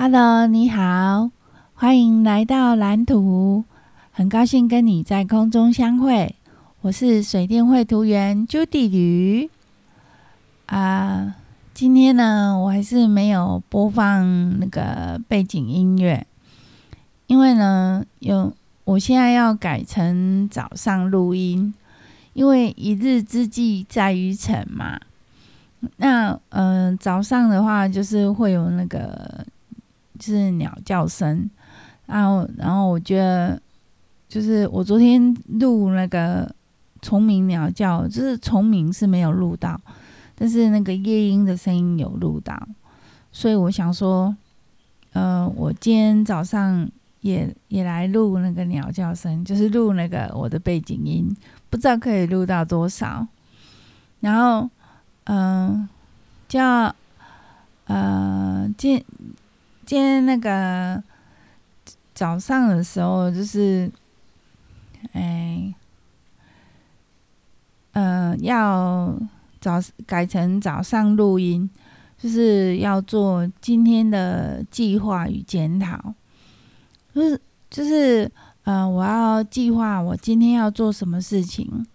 Hello，你好，欢迎来到蓝图，很高兴跟你在空中相会。我是水电绘图员 Judy 吕啊。今天呢，我还是没有播放那个背景音乐，因为呢，有我现在要改成早上录音，因为一日之计在于晨嘛。那嗯、早上的话就是会有那个。就是鸟叫声，然后，然后我觉得，就是我昨天录那个虫鸣鸟叫，就是虫鸣是没有录到，但是那个夜莺的声音有录到，所以我想说，呃，我今天早上也也来录那个鸟叫声，就是录那个我的背景音，不知道可以录到多少，然后，嗯、叫，呃，今。今天那个早上的时候，就是，哎，呃，要早改成早上录音，就是要做今天的计划与检讨，就是就是呃，我要计划我今天要做什么事情，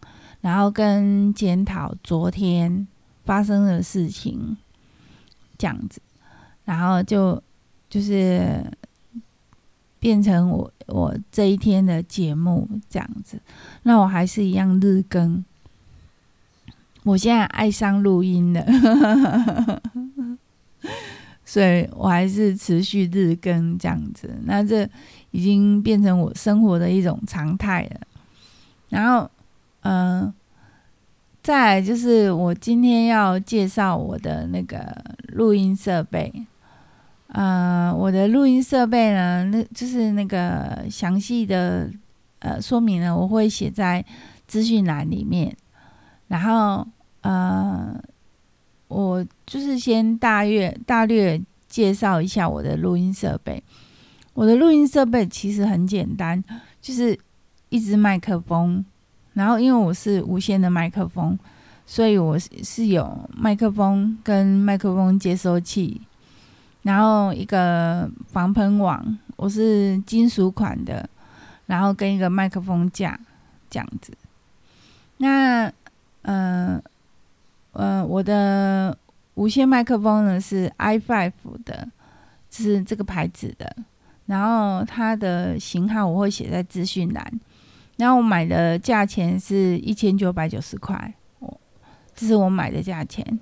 然后跟检讨昨天发生的事情，这样子，然后就。就是变成我我这一天的节目这样子，那我还是一样日更。我现在爱上录音了，所以我还是持续日更这样子。那这已经变成我生活的一种常态了。然后，嗯、再就是我今天要介绍我的那个录音设备。呃，我的录音设备呢，那就是那个详细的呃说明呢，我会写在资讯栏里面。然后呃，我就是先大略大略介绍一下我的录音设备。我的录音设备其实很简单，就是一支麦克风。然后因为我是无线的麦克风，所以我是有麦克风跟麦克风接收器。然后一个防喷网，我是金属款的，然后跟一个麦克风架这样子。那，呃，呃，我的无线麦克风呢是 i five 的，就是这个牌子的。然后它的型号我会写在资讯栏。然后我买的价钱是一千九百九十块，我这是我买的价钱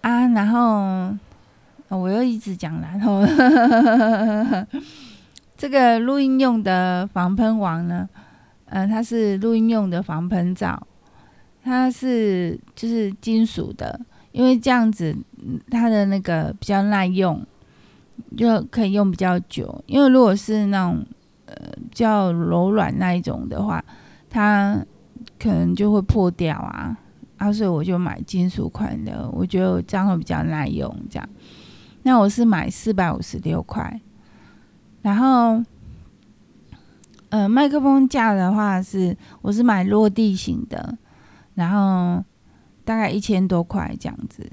啊。然后。我又一直讲，然 后这个录音用的防喷网呢，呃，它是录音用的防喷罩，它是就是金属的，因为这样子它的那个比较耐用，就可以用比较久。因为如果是那种呃较柔软那一种的话，它可能就会破掉啊，啊，所以我就买金属款的，我觉得这样会比较耐用，这样。那我是买四百五十六块，然后，呃，麦克风架的话是我是买落地型的，然后大概一千多块这样子。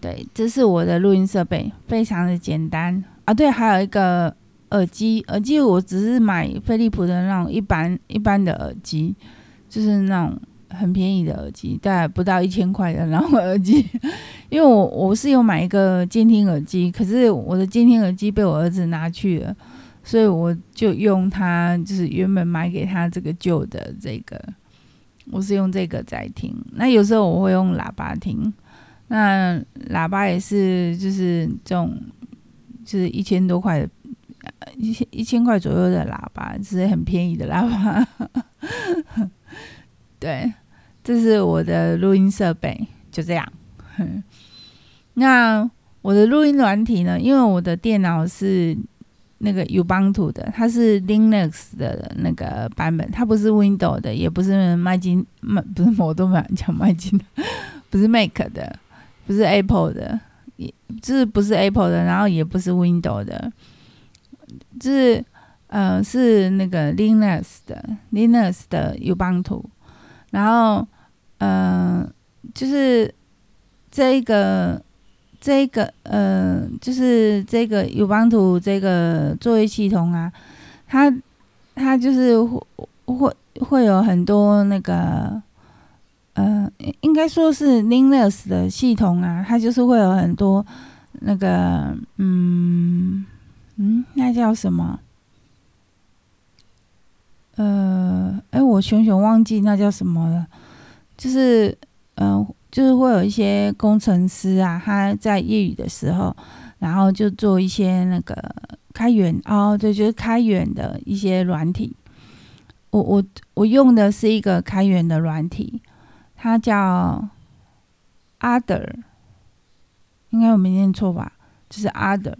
对，这是我的录音设备，非常的简单啊。对，还有一个耳机，耳机我只是买飞利浦的那种一般一般的耳机，就是那种。很便宜的耳机，大概不到一千块的然后耳机。因为我我是有买一个监听耳机，可是我的监听耳机被我儿子拿去了，所以我就用他就是原本买给他这个旧的这个，我是用这个在听。那有时候我会用喇叭听，那喇叭也是就是这种就是一千多块的，一千一千块左右的喇叭，是很便宜的喇叭。对。这是我的录音设备，就这样。那我的录音软体呢？因为我的电脑是那个 Ubuntu 的，它是 Linux 的那个版本，它不是 Windows 的，也不是麦金麦，不是我都买讲麦金的，不是 Mac 的，不是 Apple 的，也就是不是 Apple 的，然后也不是 Windows 的，就是呃是那个 Linux 的 Linux 的 Ubuntu，然后。嗯、呃，就是这个这个呃，就是这个 Ubuntu 这个作业系统啊，它它就是会会会有很多那个呃，应该说是 Linux 的系统啊，它就是会有很多那个嗯嗯，那叫什么？呃，哎，我熊熊忘记那叫什么了，就是嗯。就是会有一些工程师啊，他在业余的时候，然后就做一些那个开源哦，对，就是开源的一些软体。我我我用的是一个开源的软体，它叫 Other，应该我没念错吧？就是 Other，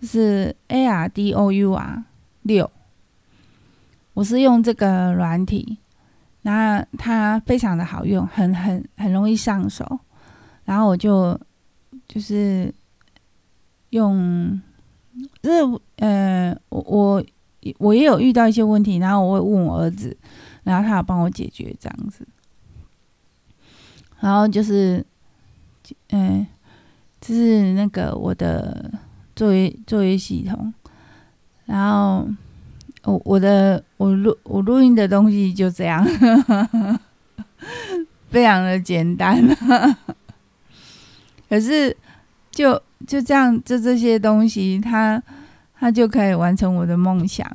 就是 A R D O U R 六。我是用这个软体。那它非常的好用，很很很容易上手。然后我就就是用，就是呃，我我我也有遇到一些问题，然后我会问我儿子，然后他有帮我解决这样子。然后就是，嗯、呃，就是那个我的作业作业系统，然后。我我的我录我录音的东西就这样，非常的简单。可是就就这样，就这些东西，它它就可以完成我的梦想，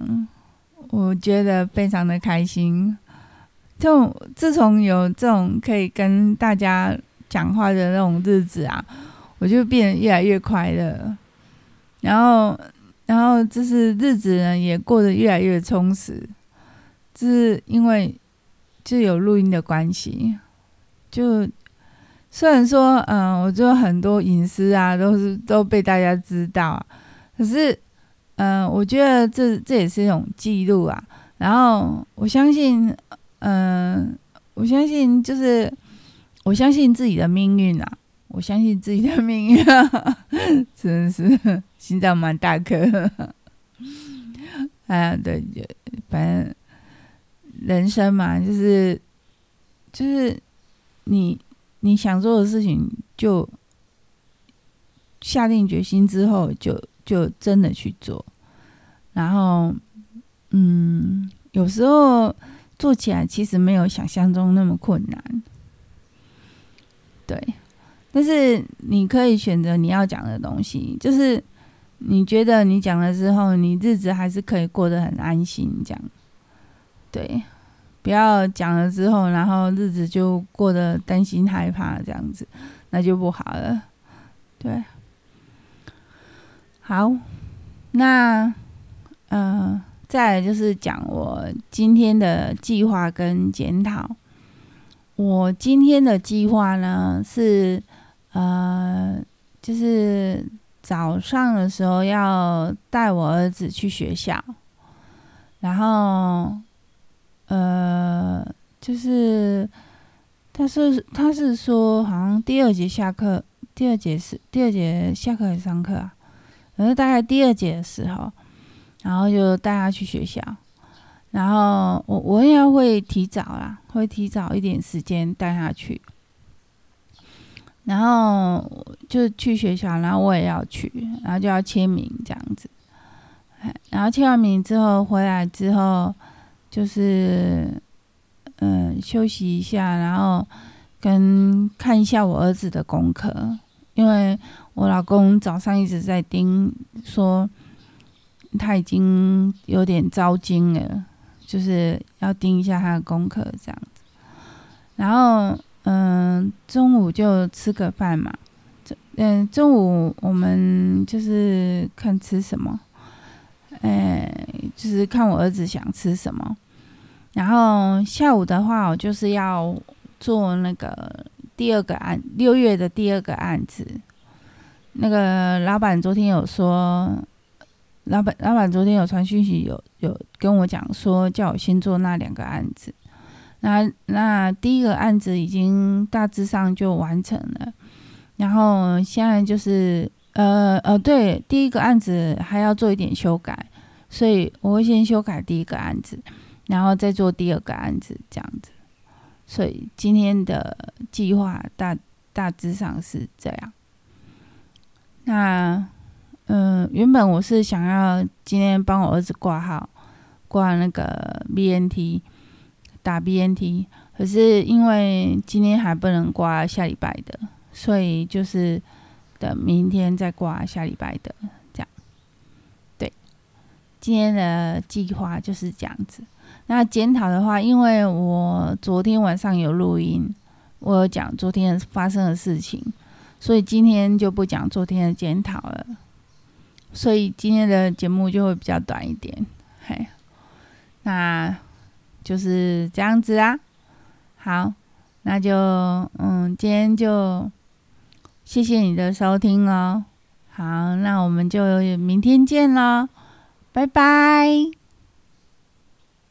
我觉得非常的开心。就自从有这种可以跟大家讲话的那种日子啊，我就变得越来越快乐。然后。然后就是日子呢，也过得越来越充实，就是因为就有录音的关系。就虽然说，嗯，我就很多隐私啊，都是都被大家知道，可是，嗯，我觉得这这也是一种记录啊。然后我相信，嗯，我相信就是我相信自己的命运啊。我相信自己的命运，真是心脏蛮大颗。哎呀，对，反正人生嘛，就是就是你你想做的事情，就下定决心之后，就就真的去做。然后，嗯，有时候做起来其实没有想象中那么困难。对。但是你可以选择你要讲的东西，就是你觉得你讲了之后，你日子还是可以过得很安心，这样。对，不要讲了之后，然后日子就过得担心害怕这样子，那就不好了。对，好，那嗯、再来就是讲我今天的计划跟检讨。我今天的计划呢是。呃，就是早上的时候要带我儿子去学校，然后，呃，就是他是他是说好像第二节下课，第二节是第二节下课还是上课啊？反正大概第二节的时候，然后就带他去学校，然后我我应该会提早啦，会提早一点时间带他去。然后就去学校，然后我也要去，然后就要签名这样子。然后签完名之后回来之后，就是嗯休息一下，然后跟看一下我儿子的功课，因为我老公早上一直在盯，说他已经有点糟心了，就是要盯一下他的功课这样子。然后。中午就吃个饭嘛。嗯，中午我们就是看吃什么，哎，就是看我儿子想吃什么。然后下午的话，我就是要做那个第二个案，六月的第二个案子。那个老板昨天有说，老板老板昨天有传讯息，有有跟我讲说，叫我先做那两个案子。那那第一个案子已经大致上就完成了，然后现在就是呃呃对，第一个案子还要做一点修改，所以我会先修改第一个案子，然后再做第二个案子这样子。所以今天的计划大大致上是这样。那嗯、原本我是想要今天帮我儿子挂号，挂那个 BNT，打 BNT，可是因为今天还不能挂下礼拜的，所以就是等明天再挂下礼拜的这样。对，今天的计划就是这样子。那检讨的话，因为我昨天晚上有录音，我有讲昨天发生的事情，所以今天就不讲昨天的检讨了。所以今天的节目就会比较短一点，嘿，那就是这样子啊。好，那就嗯，今天就谢谢你的收听哦。好，那我们就明天见喽，拜拜。